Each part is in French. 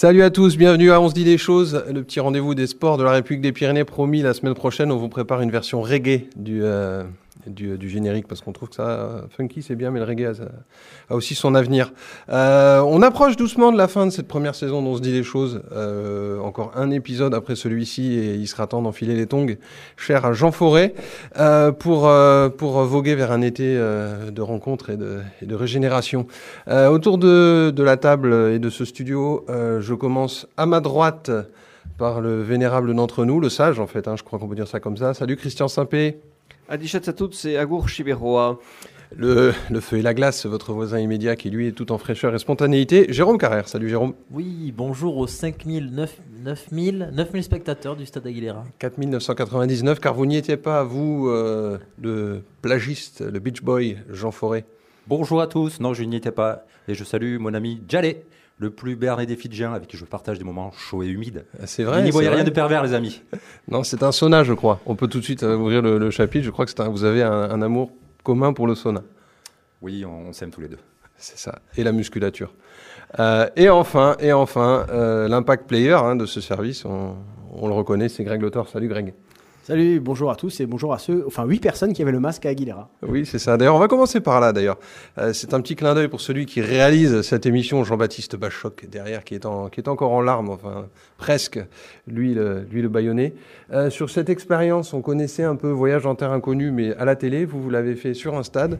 Salut à tous, bienvenue à On se dit des choses, le petit rendez-vous des sports de la République des Pyrénées. Promis, la semaine prochaine, on vous prépare une version reggae du, euh, du, du, générique parce qu'on trouve que ça, funky, c'est bien, mais le reggae a, aussi son avenir. Euh, on approche doucement de la fin de cette première saison dont on se dit des choses. Euh, encore un épisode après celui-ci et il sera temps d'enfiler les tongs, cher à Jean Forêt, euh, pour, euh, pour voguer vers un été euh, de rencontres et de, régénération. autour de, de la table et de ce studio, je commence à ma droite par le vénérable d'entre nous, le sage en fait, hein, je crois qu'on peut dire ça comme ça. Salut Christian Saint-Pé. Adichat à toutes, c'est Agour Chiberoa. Le, le, feu et la glace, votre voisin immédiat qui lui est tout en fraîcheur et spontanéité. Jérôme Carrère, salut Jérôme. Oui, bonjour aux 5000, 9, 9000, 9000 spectateurs du Stade Aguilera. 4999, car vous n'y étiez pas, vous, euh, le plagiste, le beach boy Jean Forêt. Bonjour à tous, non je n'y étais pas, et je salue mon ami Djalé le plus berné des Fidjiens avec qui je partage des moments chauds et humides. C'est vrai. Il n'y voyait rien de pervers, les amis. Non, c'est un sauna, je crois. On peut tout de suite ouvrir le, le chapitre. Je crois que un, vous avez un, un, amour commun pour le sauna. Oui, on, on s'aime tous les deux. C'est ça. Et la musculature. Euh, et enfin, et enfin, euh, l'impact player hein, de ce service, on, on le reconnaît, c'est Greg Lothar. Salut Greg. Salut, bonjour à tous et bonjour à ceux, enfin huit personnes qui avaient le masque à Aguilera. Oui, c'est ça. D'ailleurs, on va commencer par là. D'ailleurs, euh, c'est un petit clin d'œil pour celui qui réalise cette émission, Jean-Baptiste Bachoc derrière, qui est en, qui est encore en larmes, enfin presque, lui le, lui le baïonné. Euh, sur cette expérience, on connaissait un peu Voyage en terre inconnue, mais à la télé, vous vous l'avez fait sur un stade,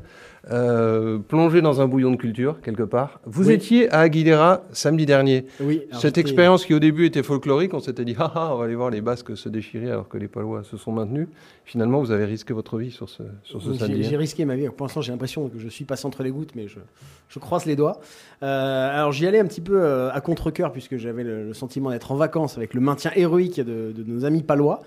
euh, plongé dans un bouillon de culture quelque part. Vous Oui. étiez à Aguilera samedi dernier. Oui. Cette expérience qui au début était folklorique, on s'était dit ah, ah, on va aller voir les Basques se déchirer alors que les Palois se sont maintenus. Finalement, vous avez risqué votre vie sur ce sur ce J'ai samedi. j'ai risqué ma vie. Pour l'instant, j'ai l'impression que je suis passé entre les gouttes, mais je, je croise les doigts. Euh, alors, j'y allais un petit peu euh, à contre-cœur, puisque j'avais le, le sentiment d'être en vacances avec le maintien héroïque de, de nos amis palois.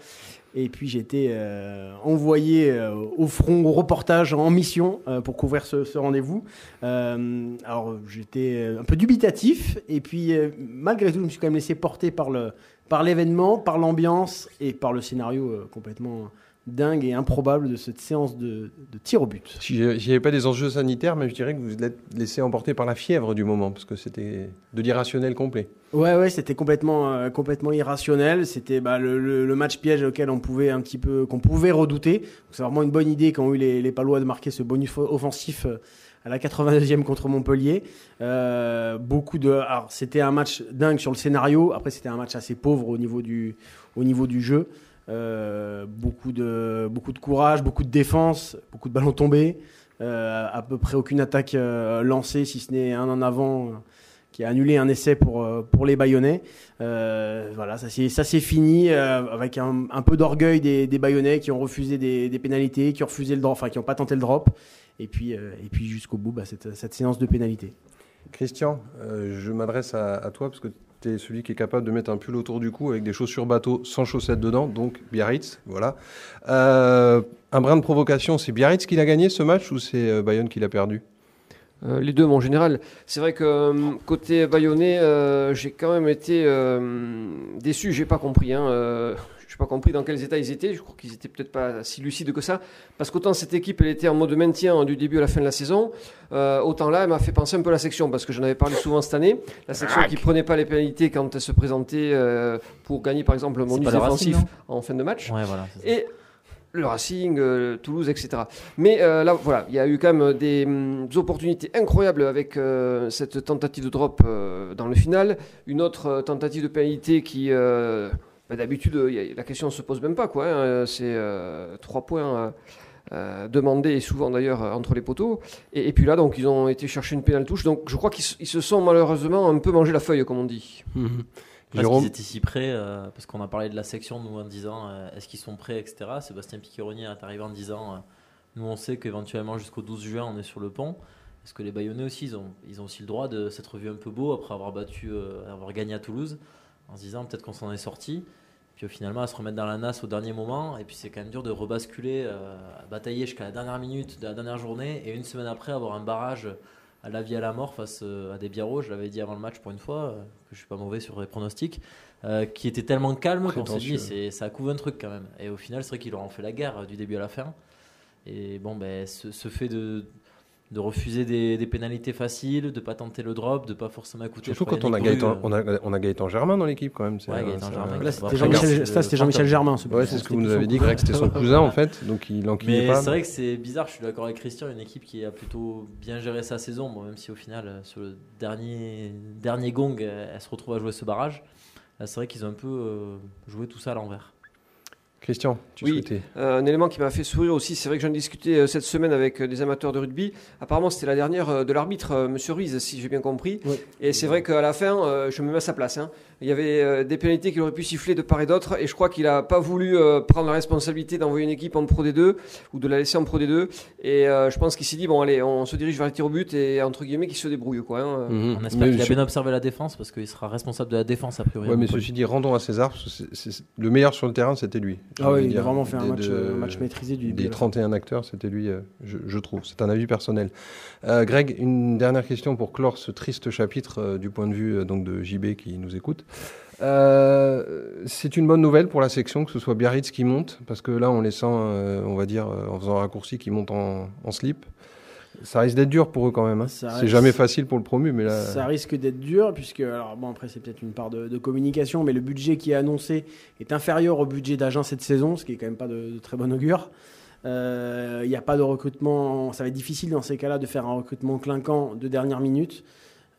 Et puis, j'ai été euh, envoyé euh, au front, au reportage, en mission euh, pour couvrir ce, ce rendez-vous. Alors, j'étais un peu dubitatif. Et puis, malgré tout, je me suis quand même laissé porter par le par l'événement, par l'ambiance et par le scénario euh, complètement dingue et improbable de cette séance de, de tir au but. Si j'y n'y avait pas des enjeux sanitaires, mais je dirais que vous vous êtes laissé emporter par la fièvre du moment, parce que c'était de l'irrationnel complet. Ouais, ouais, c'était complètement, euh, complètement irrationnel. C'était bah, le, le- le match piège auquel on pouvait un petit peu, qu'on pouvait redouter. C'est vraiment une bonne idée quand ont eu les, les Palois de marquer ce bonus offensif euh, à la 82e contre Montpellier. Euh, beaucoup de, alors c'était un match dingue sur le scénario. Après, c'était un match assez pauvre au niveau du, au niveau du jeu. Euh, beaucoup de, beaucoup de courage, beaucoup de défense, beaucoup de ballons tombés. Euh, à peu près aucune attaque euh, lancée, si ce n'est un en avant. euh, qui a annulé un essai pour, euh, pour les Bayonnais. Euh, voilà, ça s'est ça s'est fini euh, avec un, un peu d'orgueil des, des Bayonnais qui ont refusé des, des pénalités, qui ont refusé le drop, enfin qui n'ont pas tenté le drop. Et puis, euh, et puis jusqu'au bout, bah, cette, cette séance de pénalité. Christian, euh, je m'adresse à, à toi, parce que tu es celui qui est capable de mettre un pull autour du cou avec des chaussures bateau sans chaussettes dedans, donc Biarritz, voilà. Euh, un brin de provocation, c'est Biarritz qui l'a gagné ce match ou c'est euh, Bayonne qui l'a perdu? Euh, les deux, mon général. C'est vrai que euh, côté Bayonnais, euh, j'ai quand même été euh, déçu. J'ai pas compris. Hein, euh, j'ai pas compris dans quels états ils étaient. Je crois qu'ils étaient peut-être pas si lucides que ça. Parce qu'autant cette équipe, elle était en mode maintien du début à la fin de la saison, euh, autant là, elle m'a fait penser un peu à la section parce que j'en avais parlé souvent cette année. La section qui prenait pas les pénalités quand elle se présentait euh, pour gagner par exemple le bonus défensif en fin de match. Ouais, voilà. Et le Racing, euh, Toulouse, etc. Mais euh, là, voilà, il y a eu quand même des, hum, opportunités incroyables avec euh, cette tentative de drop euh, dans le final. Une autre euh, tentative de pénalité qui, euh, bah, d'habitude, euh, la question ne se pose même pas. quoi. hein. C'est euh, trois points euh, euh, demandés, et souvent d'ailleurs, euh, entre les poteaux. Et, et puis là, donc, ils ont été chercher une pénale touche. Donc, je crois qu'ils se- sont malheureusement un peu mangé la feuille, comme on dit. Parce Jérôme qu'ils étaient si prêts, euh, parce qu'on a parlé de la section, nous, en disant euh, est-ce qu'ils sont prêts, etc. Sébastien Piccheroni est arrivé en disant euh, nous, on sait qu'éventuellement jusqu'au 12 juin, on est sur le pont. Est-ce que les Bayonnais aussi, ils ont, ils ont aussi le droit de s'être vus un peu beau après avoir battu, euh, avoir gagné à Toulouse, en se disant peut-être qu'on s'en est sorti. Au finalement, à se remettre dans la nasse au dernier moment. Et puis c'est quand même dur de rebasculer, euh, batailler jusqu'à la dernière minute de la dernière journée. Et une semaine après, avoir un barrage à la vie à la mort face euh, à des Biarros. Je l'avais dit avant le match pour une fois, euh, que je suis pas mauvais sur les pronostics. euh, qui était tellement calme qu'on s'est dit ça couvre un truc quand même. Et au final, c'est vrai qu'ils leur ont fait la guerre du début à la fin. Et bon, ben, ce, ce fait de, de refuser des, des pénalités faciles, de pas tenter le drop, de pas forcément écouter. Surtout quand on a, Gaëtan, Bru, on, a, on a Gaëtan Germain dans l'équipe quand même. c'est Ouais, un- Gaëtan Germain. Là, c'était Jean-Michel- ça, c'était Jean-Michel Germain. ce Ouais, c'est ce que vous nous avez dit. Greg, c'était son cousin en fait, donc il enquillait Mais pas. c'est vrai que c'est bizarre, je suis d'accord avec Christian, une équipe qui a plutôt bien géré sa saison, bon, même si au final, euh, sur le dernier, dernier gong, euh, elle se retrouve à jouer ce barrage. Là, c'est vrai qu'ils ont un peu euh, joué tout ça à l'envers. Christian, tu Oui. souhaitais Euh, un élément qui m'a fait sourire aussi, c'est vrai que j'en discutais euh, cette semaine avec euh, des amateurs de rugby. Apparemment, c'était la dernière euh, de l'arbitre, Monsieur Ruiz, si j'ai bien compris. Oui. Et c'est vrai qu'à la fin, je me mets à sa place. hein. Il y avait euh, des pénalités qu'il aurait pu siffler de part et d'autre, et je crois qu'il n'a pas voulu euh, prendre la responsabilité d'envoyer une équipe en Pro D2 ou de la laisser en Pro D2. Et euh, je pense qu'il s'est dit bon, allez, on se dirige vers les tirs au but et entre guillemets qu'il se débrouille quoi. hein. Mhm. On espère Mais qu'il a bien observé la défense parce qu'il sera responsable de la défense a priori. Ouais, mais ceci dit, rendons à César, parce que c'est- c'est- le meilleur sur le terrain, c'était lui. Ah oui, il a vraiment fait un match, de- match maîtrisé du Des début à la fin. 31 acteurs, c'était lui, euh, je, je trouve. C'est un avis personnel. Euh, Greg, une dernière question pour clore ce triste chapitre euh, du point de vue euh, donc de JB qui nous écoute. Euh, c'est une bonne nouvelle pour la section que ce soit Biarritz qui monte, parce que là, on les sent, euh, on va dire, euh, en faisant un raccourci, qui montent en, en slip. Ça risque d'être dur pour eux quand même. hein. C'est risque- jamais facile pour le promu, mais là. Ça risque d'être dur, puisque, alors bon, après, c'est peut-être une part de, de communication, mais le budget qui est annoncé est inférieur au budget d'Agen cette saison, ce qui est quand même pas de, de très bon augure. Euh, Il n'y a pas de recrutement, ça va être difficile dans ces cas-là de faire un recrutement clinquant de dernière minute.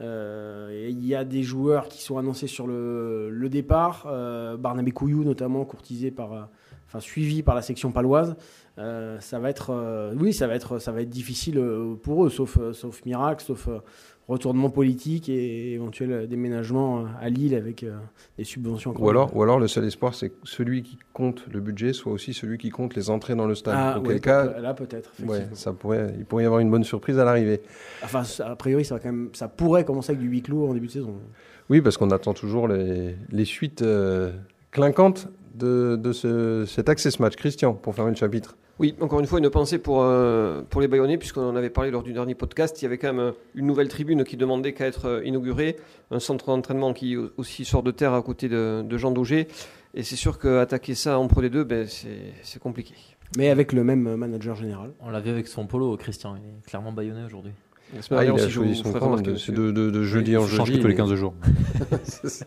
Euh, Il y a des joueurs qui sont annoncés sur le, départ, euh, Barnabé Couillou notamment, courtisé par, euh, enfin suivi par la section paloise. Ça va être, oui, ça va être, ça va être difficile pour eux, sauf, sauf miracle, sauf retournement politique et éventuel déménagement euh, à Lille avec euh, des subventions. Ou alors, ou alors le seul espoir, c'est que celui qui compte le budget soit aussi celui qui compte les entrées dans le stade. ah, Auquel ouais, cas, peut- là peut-être. ouais, effectivement. ça pourrait, il pourrait y avoir une bonne surprise à l'arrivée. Enfin, a priori, ça va quand même, ça pourrait commencer avec du huis clos en début de saison. Oui, parce qu'on attend toujours les, les suites euh, clinquantes de, de ce, cet access match. Christian, pour fermer le chapitre. Oui, encore une fois, une pensée pour, euh, pour les Bayonnais, puisqu'on en avait parlé lors du dernier podcast. Il y avait quand même euh, une nouvelle tribune qui demandait qu'à être euh, inaugurée, un centre d'entraînement qui aussi sort de terre à côté de, de Jean Daugé. Et c'est sûr qu'attaquer ça en Pro D2, ben, c'est c'est compliqué. Mais avec le même manager général. On l'a vu avec son polo, Christian. Il est clairement baïonné aujourd'hui. Ah, il a choisi son camp, remarquer de, de, de, de jeudi Il en change jeudi. tous les mais- 15 jours. C'est ça.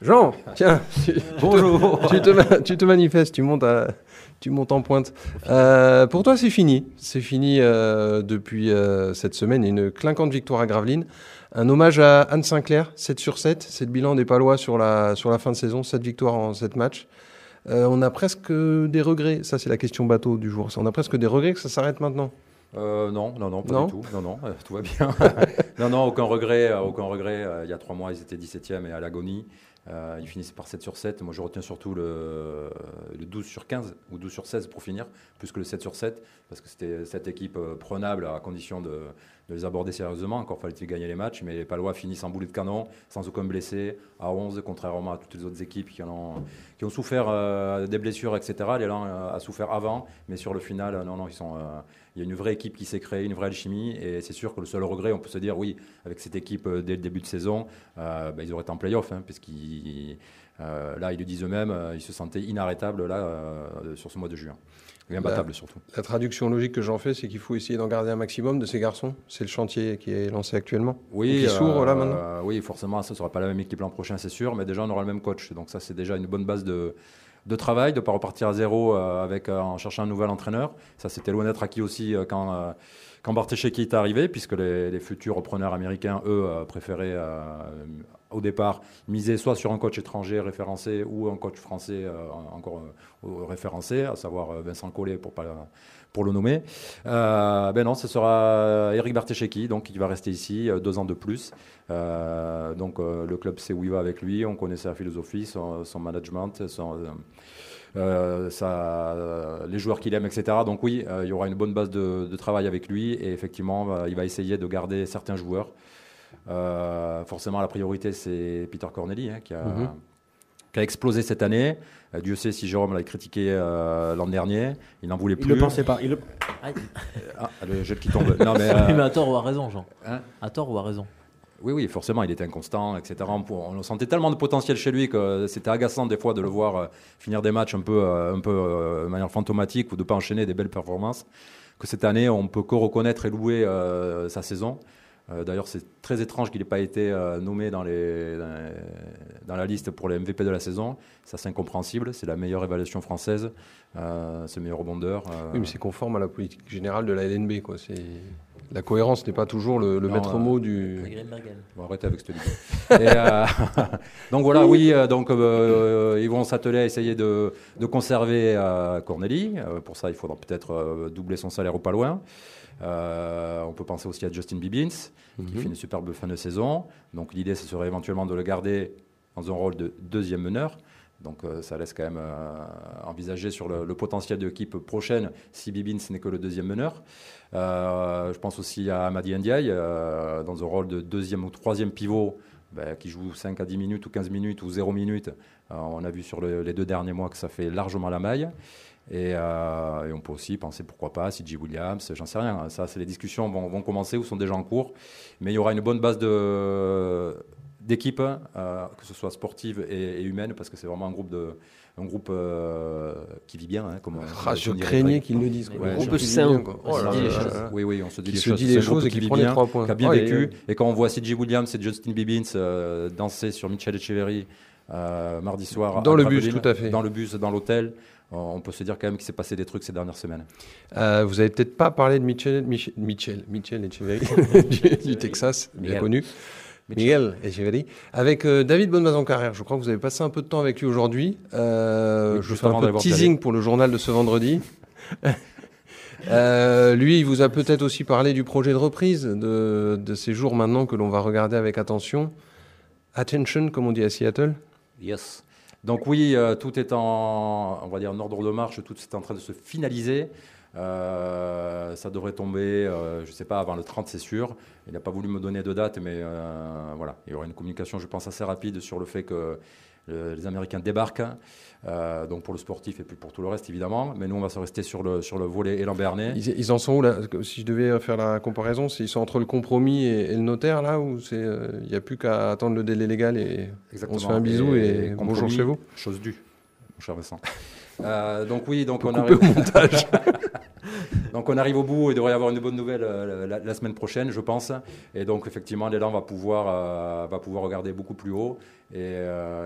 Jean, tiens, tu, Bonjour. tu, te, ma- tu te manifestes, tu montes, à- tu montes en pointe. Euh, pour toi, c'est fini. C'est fini euh, depuis euh, cette semaine. Une clinquante victoire à Gravelines. Un hommage à Anne Sinclair, 7 sur 7. C'est le bilan des Palois sur la, sur la fin de saison. 7 victoires en 7 matchs. On a presque des regrets. Ça, c'est la question bateau du jour. On a presque des regrets que ça s'arrête maintenant. Euh, non, non, non, pas Non du tout. Non, non, euh, tout va bien. non, non, aucun regret. euh, aucun regret. Il y a trois mois, ils étaient 17e et à l'agonie. Euh, ils finissent par 7 sur 7. Moi, je retiens surtout le, le 12 sur 15 ou 12 sur 16 pour finir, plus que le 7 sur 7, parce que c'était cette équipe euh, prenable à condition de, de les aborder sérieusement. Encore fallait-il gagner les matchs, mais les Palois finissent en boulet de canon, sans aucun blessé, à 11, contrairement à toutes les autres équipes qui, ont, souffert euh, des blessures, etc. L'élan euh, a souffert avant, mais sur le final, euh, non, non, ils sont. euh, il y a une vraie équipe qui s'est créée, une vraie alchimie, et c'est sûr que le seul regret, on peut se dire, oui, avec cette équipe dès le début de saison, bah, ils auraient été en playoff, hein, puisqu'ils, là, ils le disent eux-mêmes, ils se sentaient inarrêtables là, sur ce mois de juin. Et imbattables surtout. La traduction logique que j'en fais, c'est qu'il faut essayer d'en garder un maximum de ces garçons. C'est le chantier qui est lancé actuellement. Oui, qui s'ouvre, là, maintenant euh, Oui, forcément, ça ne sera pas la même équipe l'an prochain, c'est sûr, mais déjà, on aura le même coach. Donc, ça, c'est déjà une bonne base de, de travail, de ne pas repartir à zéro euh, avec, euh, en cherchant un nouvel entraîneur. Ça, c'était loin d'être acquis aussi euh, quand, euh, quand est arrivé, puisque les, les futurs repreneurs américains, eux, euh, préféraient euh, au départ miser soit sur un coach étranger référencé ou un coach français euh, encore euh, référencé, à savoir euh, Vincent Collet pour, pas, pour le nommer. Ben non, ce sera Eric Bartesheki, donc qui va rester ici deux ans de plus. Donc le club sait où il va avec lui, on connaît sa philosophie, son, management, les joueurs qu'il aime, etc. Donc oui, il y aura une bonne base de, travail avec lui et effectivement, il va essayer de garder certains joueurs. Euh, forcément, la priorité, c'est Peter Corneli, hein, qui, a, Mhm. qui a explosé cette année. Euh, Dieu sait si Jérôme l'a critiqué euh, l'an dernier. Il n'en voulait Il plus. le pensait pas. Il le- Aïe. Ah, le jet qui tombe. Non, mais, euh, à tort ou à raison, Jean. hein À tort ou à raison. oui, oui, forcément, il était inconstant, etc. On, on sentait tellement de potentiel chez lui que c'était agaçant des fois de le voir finir des matchs un peu, un peu de manière fantomatique ou de pas enchaîner des belles performances. que cette année, on peut que reconnaître et louer euh, sa saison. Euh, D'ailleurs, c'est très étrange qu'il n'ait pas été euh, nommé dans, les, dans, la liste pour les MVP de la saison. Ça, c'est incompréhensible. C'est la meilleure évaluation française. Euh, c'est le meilleur rebondeur. euh, Oui, mais c'est conforme à la politique générale de la LNB. Quoi. C'est... La cohérence n'est pas toujours le, le Non, maître euh, mot du. Bon, arrêtez avec cette idée. Euh, donc voilà, oui, donc euh, ils vont s'atteler à essayer de, de conserver euh, Corneli. Euh, pour ça, il faudra peut-être euh, doubler son salaire ou pas loin. Euh, on peut penser aussi à Justin Bibbins, qui Mhm. fait une superbe fin de saison. Donc l'idée, ce serait éventuellement de le garder dans un rôle de deuxième meneur. Donc euh, ça laisse quand même euh, envisager sur le, le potentiel de l'équipe prochaine si Bibbins n'est que le deuxième meneur. Euh, je pense aussi à Amadi Ndiaye dans un rôle de deuxième ou troisième pivot ben, qui joue 5 à 10 minutes ou 15 minutes ou 0 minutes. Euh, on a vu sur le- les deux derniers mois que ça fait largement la maille. Et, euh, on peut aussi penser, pourquoi pas, CJ Williams, j'en sais rien. Ça, c'est les discussions vont, vont commencer ou sont déjà en cours. Mais il y aura une bonne base d'équipe, euh, que ce soit sportive et, et humaine, parce que c'est vraiment un groupe, de, un groupe euh, qui vit bien. hein, comme, Ah, je comme dirait craignais qu'ils le disent. Ouais, Un groupe je- sain. là. Oui, oui, on se dit Qui les se choses. dit les choses et qui qui prend les trois points. qui a bien Oh, vécu. Et quand on voit CJ Williams et Justin Bibbins euh, danser sur Michel Echeverry euh, mardi soir. Dans le bus, tout à fait. Dans le bus, dans l'hôtel, euh, on peut se dire quand même qu'il s'est passé des trucs ces dernières semaines. Euh, vous avez peut-être pas parlé de Michel, Michel, Michel, Michel Echeverry du, du Texas, bien Miguel. connu. Miguel Echeverry. Avec euh, David Bonnemaison Carrère. Je crois que vous avez passé un peu de temps avec lui aujourd'hui. Euh, je fais un peu de teasing pour le journal de ce vendredi. Euh, lui, il vous a peut-être aussi parlé du projet de reprise de, de ces jours maintenant que l'on va regarder avec attention. Attention, comme on dit à Seattle. Yes. Donc oui, euh, tout est en, on va dire, en ordre de marche, tout est en train de se finaliser. Euh, ça devrait tomber, euh, je ne sais pas, avant le 30, c'est sûr. Il n'a pas voulu me donner de date, mais euh, voilà, il y aura une communication, je pense, assez rapide sur le fait que les Américains débarquent. Euh, donc pour le sportif et puis pour tout le reste, évidemment. Mais nous, on va se rester sur le, sur le volet élan-bernais. Ils, ils en sont où là? Si je devais faire la comparaison, ils sont entre le compromis et, et le notaire là euh, il n'y a plus qu'à attendre le délai légal et on se fait un bisou et, bonjour compromis, chez vous? Chose due, mon cher Vincent. Euh, donc oui, donc on arrive. au montage. Donc on arrive au bout, il devrait y avoir une bonne nouvelle euh, la, la semaine prochaine, je pense. Et donc effectivement, l'élan va pouvoir, euh, va pouvoir regarder beaucoup plus haut. Et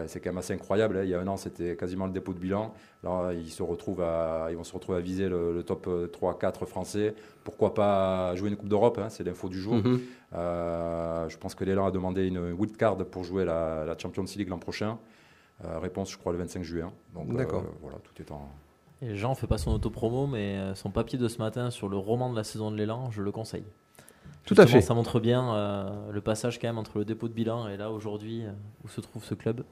c'est quand même assez incroyable. hein. Il y a un an, c'était quasiment le dépôt de bilan. Là, ils, se retrouvent à, ils vont se retrouver à viser le, le top 3-4 français. Pourquoi pas jouer une Coupe d'Europe hein, C'est l'info du jour. Mhm. Euh, je pense que l'élan a demandé une wild card pour jouer la, la Champions League l'an prochain. Euh, réponse, je crois, le 25 juin. Donc euh, D'accord. voilà, tout est en... Et Jean fait pas son autopromo, mais euh, son papier de ce matin sur le roman de la saison de l'élan, je le conseille. Tout à fait. Ça montre bien euh, le passage quand même entre le dépôt de bilan et là aujourd'hui euh, où se trouve ce club.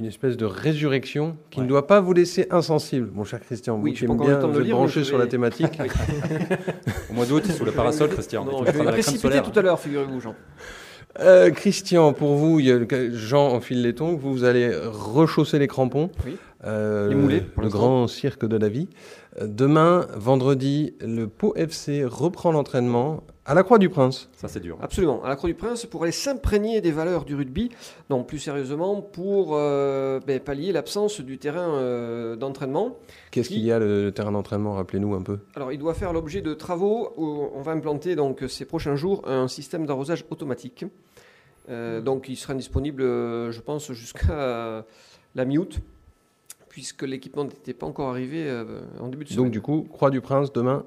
Une espèce de résurrection qui ne doit pas vous laisser insensible, mon cher Christian. Oui, vous qui aimez bien vous le êtes lire, branché mais je sur la vais- thématique. Au mois d'août, sous le parasol, Christian. Non, je vais précipiter tout à l'heure, figurez-vous, Jean. Euh, Christian, pour vous, Jean enfile les tongs, vous, vous allez rechausser les crampons. Oui. Euh, Les moulets, le pour grand cirque de la vie. Demain, vendredi, le Pau FC reprend l'entraînement à la Croix du Prince. Ça, c'est dur. Absolument, à la Croix du Prince pour aller s'imprégner des valeurs du rugby, non plus sérieusement pour euh, ben, pallier l'absence du terrain euh, d'entraînement. Qu'est-ce Qui- qu'il y a le, le terrain d'entraînement Rappelez-nous un peu. Alors il doit faire l'objet de travaux où on va implanter donc ces prochains jours un système d'arrosage automatique. Euh, donc il sera disponible, je pense, jusqu'à la mi-août, puisque l'équipement n'était pas encore arrivé euh, en début de semaine. Donc du coup, Croix du Prince demain.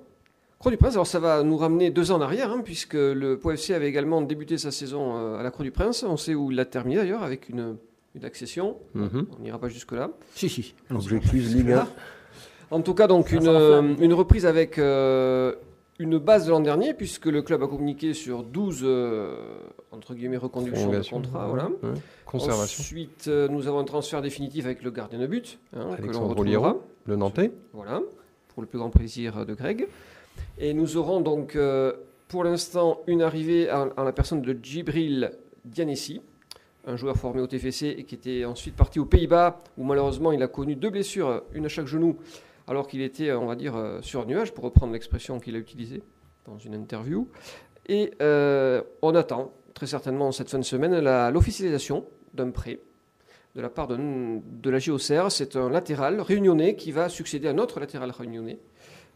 Croix du Prince, alors ça va nous ramener deux ans en arrière, hein, puisque le Pau FC avait également débuté sa saison euh, à la Croix du Prince. On sait où il l'a terminé d'ailleurs, avec une, une accession. Mhm. On n'ira pas jusque-là. Si, si. Ligue 1. En tout cas, donc une, une reprise avec euh, une base de l'an dernier, puisque le club a communiqué sur 12 euh, entre guillemets reconductions de contrat. Voilà. Ouais. Conservation. Ensuite, euh, nous avons un transfert définitif avec le gardien de but, hein, que l'on retrouvera. Le Nantais. Voilà, pour le plus grand plaisir de Greg. Et nous aurons donc euh, pour l'instant une arrivée en, en la personne de Djibril Dianessi, un joueur formé au TFC et qui était ensuite parti aux Pays-Bas, où malheureusement il a connu deux blessures, une à chaque genou, alors qu'il était, on va dire, euh, sur nuage, pour reprendre l'expression qu'il a utilisée dans une interview. Et euh, on attend très certainement cette fin de semaine l'officialisation d'un prêt de la part de, de la JOCR. C'est un latéral réunionnais qui va succéder à notre latéral réunionnais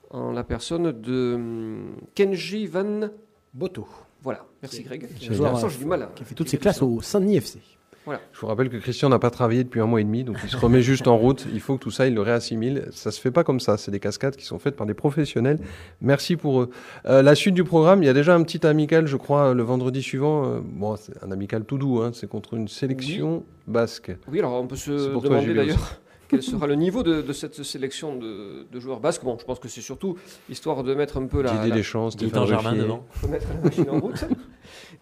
en la personne de hum, Kenji Van. Boto, Voilà, merci Greg. L'instant, j'ai du mal. à- qui a fait toutes ses classes au Saint-Denis FC. Je vous rappelle que Christian n'a pas travaillé depuis un mois et demi, donc il se remet juste en route. Il faut que tout ça, il le réassimile. Ça se fait pas comme ça. C'est des cascades qui sont faites par des professionnels. Merci pour eux. Euh, la suite du programme, il y a déjà un petit amical, je crois, le vendredi suivant. Euh, bon, c'est un amical tout doux. Hein. C'est contre une sélection basque. Oui, alors on peut se pour toi, demander Jules, d'ailleurs quel sera le niveau de, de cette sélection de, de joueurs basques. Bon, je pense que c'est surtout histoire de mettre un peu la, Didier la- Deschamps, Stéphane Gaëtan Germain devant. de mettre la machine en route.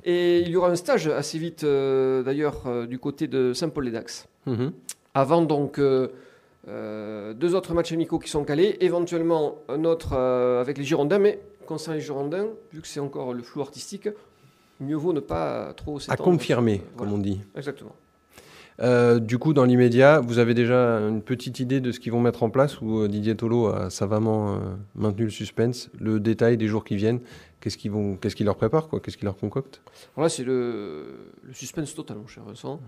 Et il y aura un stage assez vite, euh, d'ailleurs, euh, du côté de Saint-Paul-les-Dax. Mhm. Avant donc euh, deux autres matchs amicaux qui sont calés, éventuellement un autre avec les Girondins, mais concernant les Girondins, vu que c'est encore le flou artistique, mieux vaut ne pas trop À s'étendre. confirmer, sur- comme on dit. Exactement. Du coup, dans l'immédiat, vous avez déjà une petite idée de ce qu'ils vont mettre en place ou Didier Tolo a savamment maintenu le suspense, le détail des jours qui viennent Qu'est-ce qu'ils vont, qu'est-ce qu'ils leur préparent quoi? Qu'est-ce qu'ils leur concoctent? Alors là, c'est le, le suspense total, mon cher Vincent.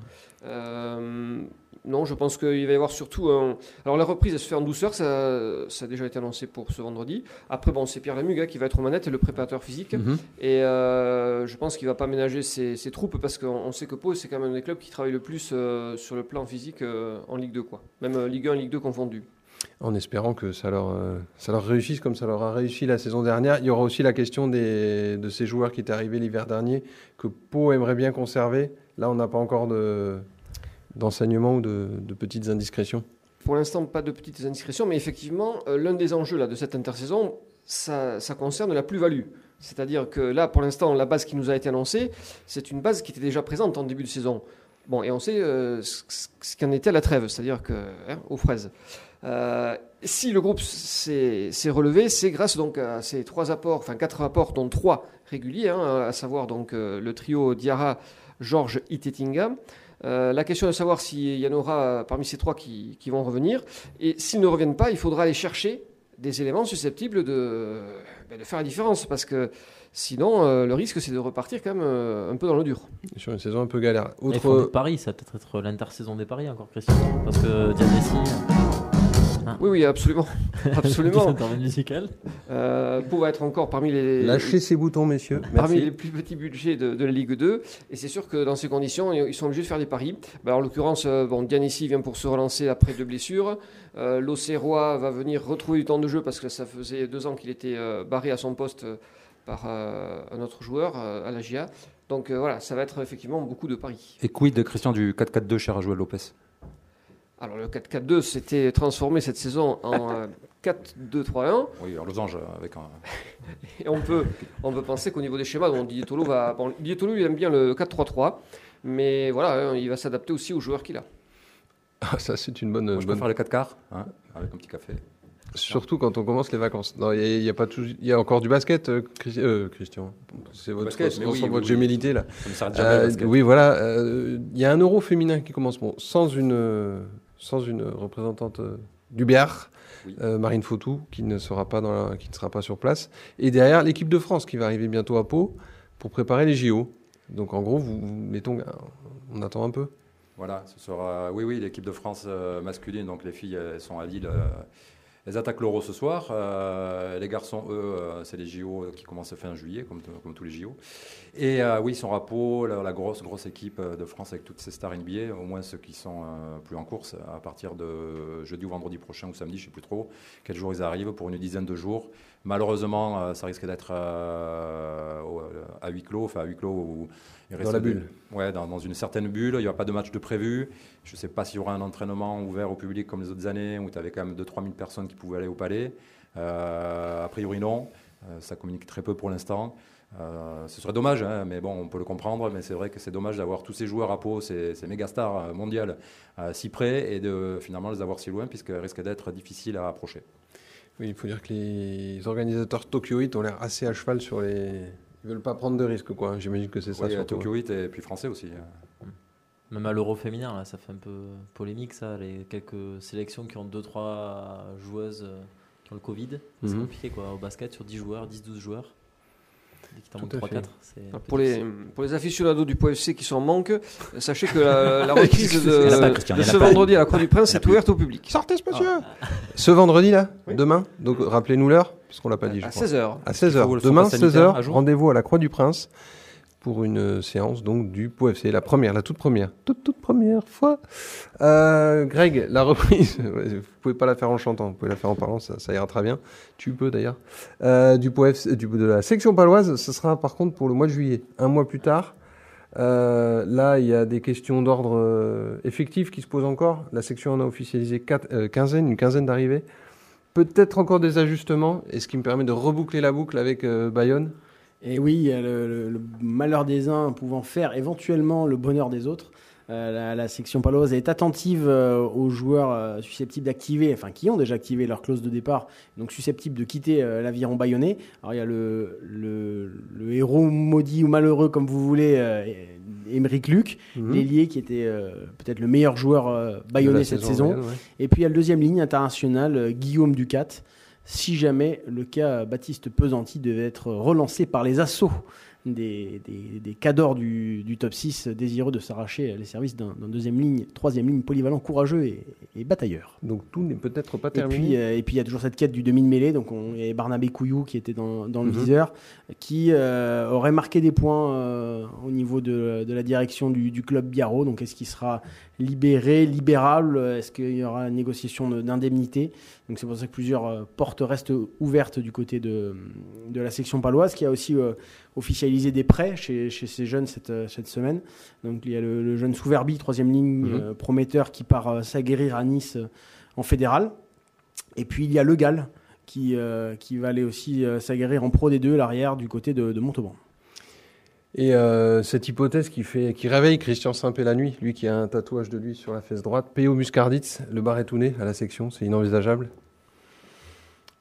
Euh, non, je pense qu'il va y avoir surtout un... Alors la reprise, elle se fait en douceur, ça, ça a déjà été annoncé pour ce vendredi. Après, bon, c'est Pierre Lamuga qui va être aux manettes et le préparateur physique. Mhm. Et euh, je pense qu'il va pas ménager ses, ses troupes parce qu'on on sait que Pau, c'est quand même un des clubs qui travaille le plus euh, sur le plan physique en Ligue 2, quoi. Même Ligue 1 Ligue 2 confondus. En espérant que ça leur, euh, ça leur réussisse comme ça leur a réussi la saison dernière. Il y aura aussi la question de ces joueurs qui étaient arrivés l'hiver dernier que Pau aimerait bien conserver. Là, on n'a pas encore de, d'enseignement ou de, petites indiscrétions. Pour l'instant, pas de petites indiscrétions, mais effectivement, euh, l'un des enjeux là, de cette intersaison, ça, concerne la plus-value. C'est-à-dire que là, pour l'instant, la base qui nous a été annoncée, c'est une base qui était déjà présente en début de saison. Bon, et on sait euh, ce qu'en était à la trêve, c'est-à-dire que hein, aux fraises. Euh, si le groupe s'est relevé, c'est grâce donc à ces trois apports, enfin quatre apports, dont trois réguliers, hein, à savoir donc euh, le trio Diarra, Georges, Itetinga. Euh, la question est de savoir s'il y en aura parmi ces trois qui, qui vont revenir. Et s'ils ne reviennent pas, il faudra aller chercher des éléments susceptibles de, ben, de faire la différence. Parce que sinon, euh, le risque, c'est de repartir quand même euh, un peu dans le dur. Sur une saison un peu galère. Des paris, ça va peut-être être l'intersaison des paris encore, Christian. Parce que Dianessi. Oui, oui, absolument. absolument. Musicale. Euh, Pau va être encore parmi les, Lâchez ces boutons, messieurs. parmi Merci. les plus petits budgets de, de la Ligue 2. Et c'est sûr que dans ces conditions, ils sont obligés de faire des paris. Ben, en l'occurrence, euh, bon, Dianissi vient pour se relancer après deux blessures. Euh, L'Auxerrois va venir retrouver du temps de jeu parce que ça faisait deux ans qu'il était euh, barré à son poste euh, par euh, un autre joueur euh, à la GIA. Donc euh, voilà, ça va être effectivement beaucoup de paris. Et quid de Christian du 4-4-2 chez Rajoel Lopez? Alors le 4-4-2 s'était transformé cette saison en euh, 4-2-3-1. Oui, alors losange avec un. Et on peut, on peut penser qu'au niveau des schémas, bon, Didier Tolo va. Bon, Didier Tolo, il aime bien le 4-3-3, mais voilà, hein, il va s'adapter aussi aux joueurs qu'il a. Ah, ça, c'est une bonne. Moi, je bonne- préfère le 4 quarts, hein, avec un petit café. Surtout quand on commence les vacances. Non, Il y, a- il y a pas tout- il y a encore du basket, euh, Chris- euh, Christian. C'est votre, Basket, mais on oui, votre oui. gémilité là. Ça ne s'arrête jamais. le Euh, basket. oui, voilà. euh, Il y a un euro féminin qui commence bon, sans une, euh, sans une représentante euh, du Oui. euh, Marine Fautou, qui ne sera pas dans la- qui ne sera pas sur place. Et derrière l'équipe de France qui va arriver bientôt à Pau pour préparer les JO. Donc en gros, vous, vous- mettons, on attend un peu. Voilà, ce sera. Oui, oui, l'équipe de France euh, masculine, donc les filles, elles sont à Lille. Elles attaquent l'Euro ce soir. Euh, les garçons, eux, euh, c'est les JO qui commencent fin juillet, comme, tous les JO. Et euh, oui, à Pau, la, la grosse, grosse équipe de France avec toutes ces stars NBA, au moins ceux qui sont plus en course, à partir de jeudi ou vendredi prochain ou samedi, je ne sais plus trop, quel jour ils arrivent, pour une dizaine de jours. Malheureusement, euh, ça risque d'être euh, au- à huis clos, enfin à huis clos où il Dans reste la des- bulle. Ouais, dans, dans une certaine bulle. Il n'y aura pas de match de prévu. Je ne sais pas s'il y aura un entraînement ouvert au public comme les autres années où tu avais quand même 2-3 000 personnes qui pouvaient aller au palais. Euh, a priori, non. Euh, ça communique très peu pour l'instant. Euh, ce serait dommage, hein, mais bon, on peut le comprendre. Mais c'est vrai que c'est dommage d'avoir tous ces joueurs à Pau, ces, ces méga stars euh, mondiales, euh, si près et de finalement les avoir si loin, puisqu'elles risquent d'être difficiles à approcher. Oui, il faut dire que les organisateurs tokyoïtes ont l'air assez à cheval sur les. Ils veulent pas prendre de risques, quoi. J'imagine que c'est ça. Oui, surtout. Tokyo 8 et puis français aussi. Même à l'Euro féminin, là, ça fait un peu polémique, ça. Les quelques sélections qui ont 2-3 joueuses euh, qui ont le Covid. C'est Mhm. compliqué, quoi. Au basket, sur 10 joueurs, 10-12 joueurs. Dès qu'il t'en Tout manque à fait. 3-4, c'est un peu Pour les, pour les aficionados du POFC qui sont en manque, sachez que la, la reprise de, pas, Christian, ce vendredi à la Croix du Prince est ouverte au public. Sortez ce monsieur Ce vendredi là Oui. Demain Donc rappelez-nous l'heure, parce qu'on l'a pas dit. je À crois. 16h. À 16h. faut le Demain, pass sanitaire 16h, à jour rendez-vous à la Croix du Prince pour une euh, séance donc du POFC, la première, la toute première, toute toute première fois. Euh, Greg, la reprise, vous pouvez pas la faire en chantant, vous pouvez la faire en parlant, ça, ira très bien. Tu peux d'ailleurs. Euh, du POFC, du, de la section paloise, ce sera par contre pour le mois de juillet, un mois plus tard. Euh, là, il y a des questions d'ordre effectif qui se posent encore. La section en a officialisé quatre, une quinzaine d'arrivées. Peut-être encore des ajustements, et ce qui me permet de reboucler la boucle avec Bayonne. Et oui, le, le- le malheur des uns pouvant faire éventuellement le bonheur des autres. Euh, la, la section paloise est attentive euh, aux joueurs euh, susceptibles d'activer, enfin qui ont déjà activé leur clause de départ, donc susceptibles de quitter l'aviron bayonnais. Alors il y a le, le, le héros maudit ou malheureux, comme vous voulez, Émeric Luc, Mhm. l'ailier qui était peut-être le meilleur joueur bayonnais cette saison. Ouais. Et puis il y a le deuxième ligne internationale, euh, Guillaume Ducat. Si jamais le cas Baptiste Pesanti devait être relancé par les assauts des, des, des cadors du, du top 6 désireux de s'arracher les services d'un deuxième ligne, troisième ligne polyvalent, courageux et, et batailleur. Donc tout n'est peut-être pas Et terminé. puis, euh, et puis il y a toujours cette quête du demi de mêlée. Donc on, il y a Barnabé Couillou qui était dans, dans le Mhm. viseur, qui euh, aurait marqué des points euh, au niveau de, de la direction du, du club Biarro. Donc est-ce qu'il sera libéré, libérable? Est-ce qu'il y aura une négociation de- d'indemnité? Donc c'est pour ça que plusieurs portes restent ouvertes du côté de, de la section paloise, qui a aussi officialisé des prêts chez, chez ces jeunes cette, euh, cette semaine. Donc il y a le, le jeune Souverbi, troisième ligne, Mhm. euh, prometteur, qui part euh, s'aguerrir à Nice euh, en fédéral. Et puis il y a Le Gall qui, qui va aller aussi s'aguerrir en Pro D2, l'arrière du côté de, de Montauban. Et cette hypothèse qui, fait, qui réveille Christian Simpé la nuit, lui qui a un tatouage de lui sur la fesse droite, P.O. Muscarditz, le barétouné à la section, c'est inenvisageable?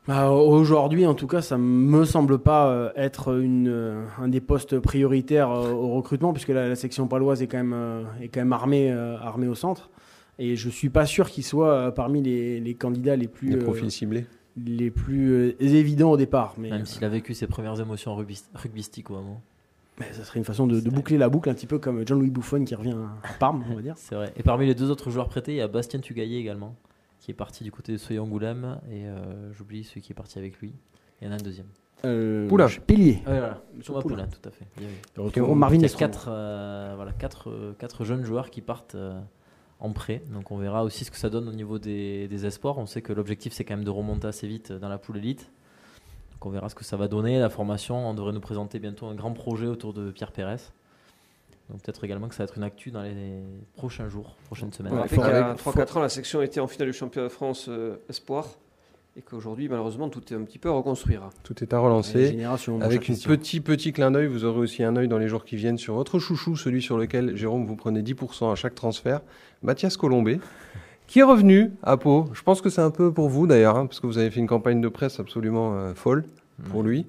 Bah, Aujourd'hui, en tout cas, ça me semble pas euh, être une, euh, un des postes prioritaires euh, au recrutement, puisque la, la section paloise est quand même, est quand même armée, armée au centre. Et je suis pas sûr qu'il soit parmi les, les candidats les plus, Les euh, profils ciblés. les plus euh, évidents au départ. Mais Même s'il a vécu ses premières émotions rugby- rugbystiques au moment. mais ça serait une façon de, de boucler la boucle, un petit peu comme John-Louis Buffon qui revient à Parme, on va dire. C'est vrai. Et parmi les deux autres joueurs prêtés, il y a Bastien Tugaillé également, qui est parti du côté de Soyangoulême. Et euh, j'oublie celui qui est parti avec lui. Il y en a un deuxième. Euh, Poulain. Pilier. Ah, voilà. Thomas Thomas Poulain. Poulain, tout à fait. Et retrouverons Marvin Il y a quatre, euh, voilà, quatre, euh, quatre jeunes joueurs qui partent euh, en prêt. Donc on verra aussi ce que ça donne au niveau des, des espoirs. On sait que l'objectif c'est quand même de remonter assez vite dans la poule élite. Donc on verra ce que ça va donner. La formation, on devrait nous présenter bientôt un grand projet autour de Pierre Pérez. Donc peut-être également que ça va être une actu dans les prochains jours, prochaines semaines. Ouais, qu'il y a faut- 3-4 ans, la section était en finale du championnat de France euh, Espoir. Et qu'aujourd'hui, malheureusement, tout est un petit peu à reconstruire. Tout est à relancer. Avec cher un Christian. petit, petit clin d'œil, vous aurez aussi un œil dans les jours qui viennent sur votre chouchou, celui sur lequel, Jérôme, vous prenez 10% à chaque transfert, Mathias Colombé, qui est revenu à Pau. Je pense que c'est un peu pour vous d'ailleurs, hein, parce que vous avez fait une campagne de presse absolument euh, folle pour Ouais. lui.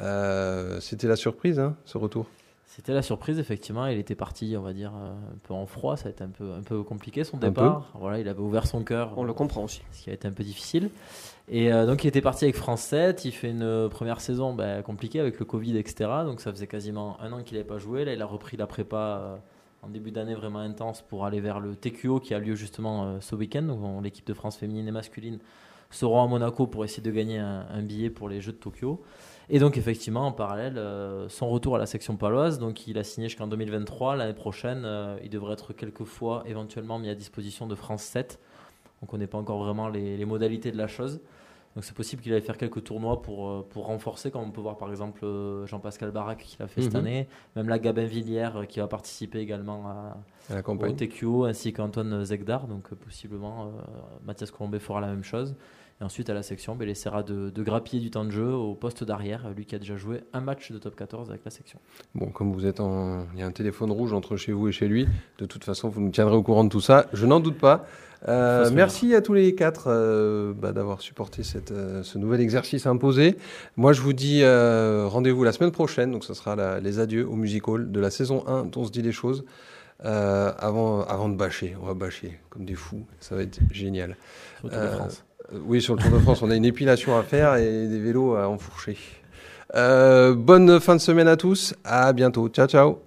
Euh, C'était la surprise, hein, ce retour. C'était la surprise, effectivement. Il était parti, on va dire, euh, un peu en froid. Ça a été un peu, un peu compliqué son départ. Voilà, il avait ouvert son cœur. On le comprend aussi. ce qui a été un peu difficile. Et euh, donc il était parti avec France 7, il fait une euh, première saison bah, compliquée avec le Covid, etc. Donc ça faisait quasiment un an qu'il n'avait pas joué. Là il a repris la prépa euh, en début d'année vraiment intense pour aller vers le TQO qui a lieu justement euh, ce week-end. Donc l'équipe de France féminine et masculine seront à Monaco pour essayer de gagner un, un billet pour les Jeux de Tokyo. Et donc effectivement en parallèle, euh, son retour à la section paloise, donc il a signé jusqu'en 2023. L'année prochaine, euh, il devrait être quelques fois éventuellement mis à disposition de France 7. On ne connaît pas encore vraiment les, les modalités de la chose. Donc c'est possible qu'il aille faire quelques tournois pour, euh, pour renforcer, comme on peut voir par exemple Jean-Pascal Barak qui l'a fait cette Mhm. année, même la Gabin Villière qui va participer également à, À la au. TQO, ainsi qu'Antoine Zegdar. Donc possiblement euh, Mathias Colombet fera la même chose. Et ensuite à la section, ben, il essaiera de, de grappiller du temps de jeu au poste d'arrière, lui qui a déjà joué un match de top 14 avec la section. Bon, comme vous êtes en. Il y a un téléphone rouge entre chez vous et chez lui. De toute façon, vous nous tiendrez au courant de tout ça. Je n'en doute pas. Euh, merci à tous les quatre euh, bah, d'avoir supporté cette, euh, ce nouvel exercice imposé. Moi, je vous dis rendez-vous la semaine prochaine. Donc, ce sera la- les adieux au Music Hall de la saison 1 dont on se dit les choses. Avant, avant de bâcher, on va bâcher comme des fous. Ça va être génial. Sur le Tour de France. Euh, Oui, sur le Tour de France, on a une épilation à faire et des vélos à enfourcher. bonne fin de semaine à tous. À bientôt. Ciao, ciao.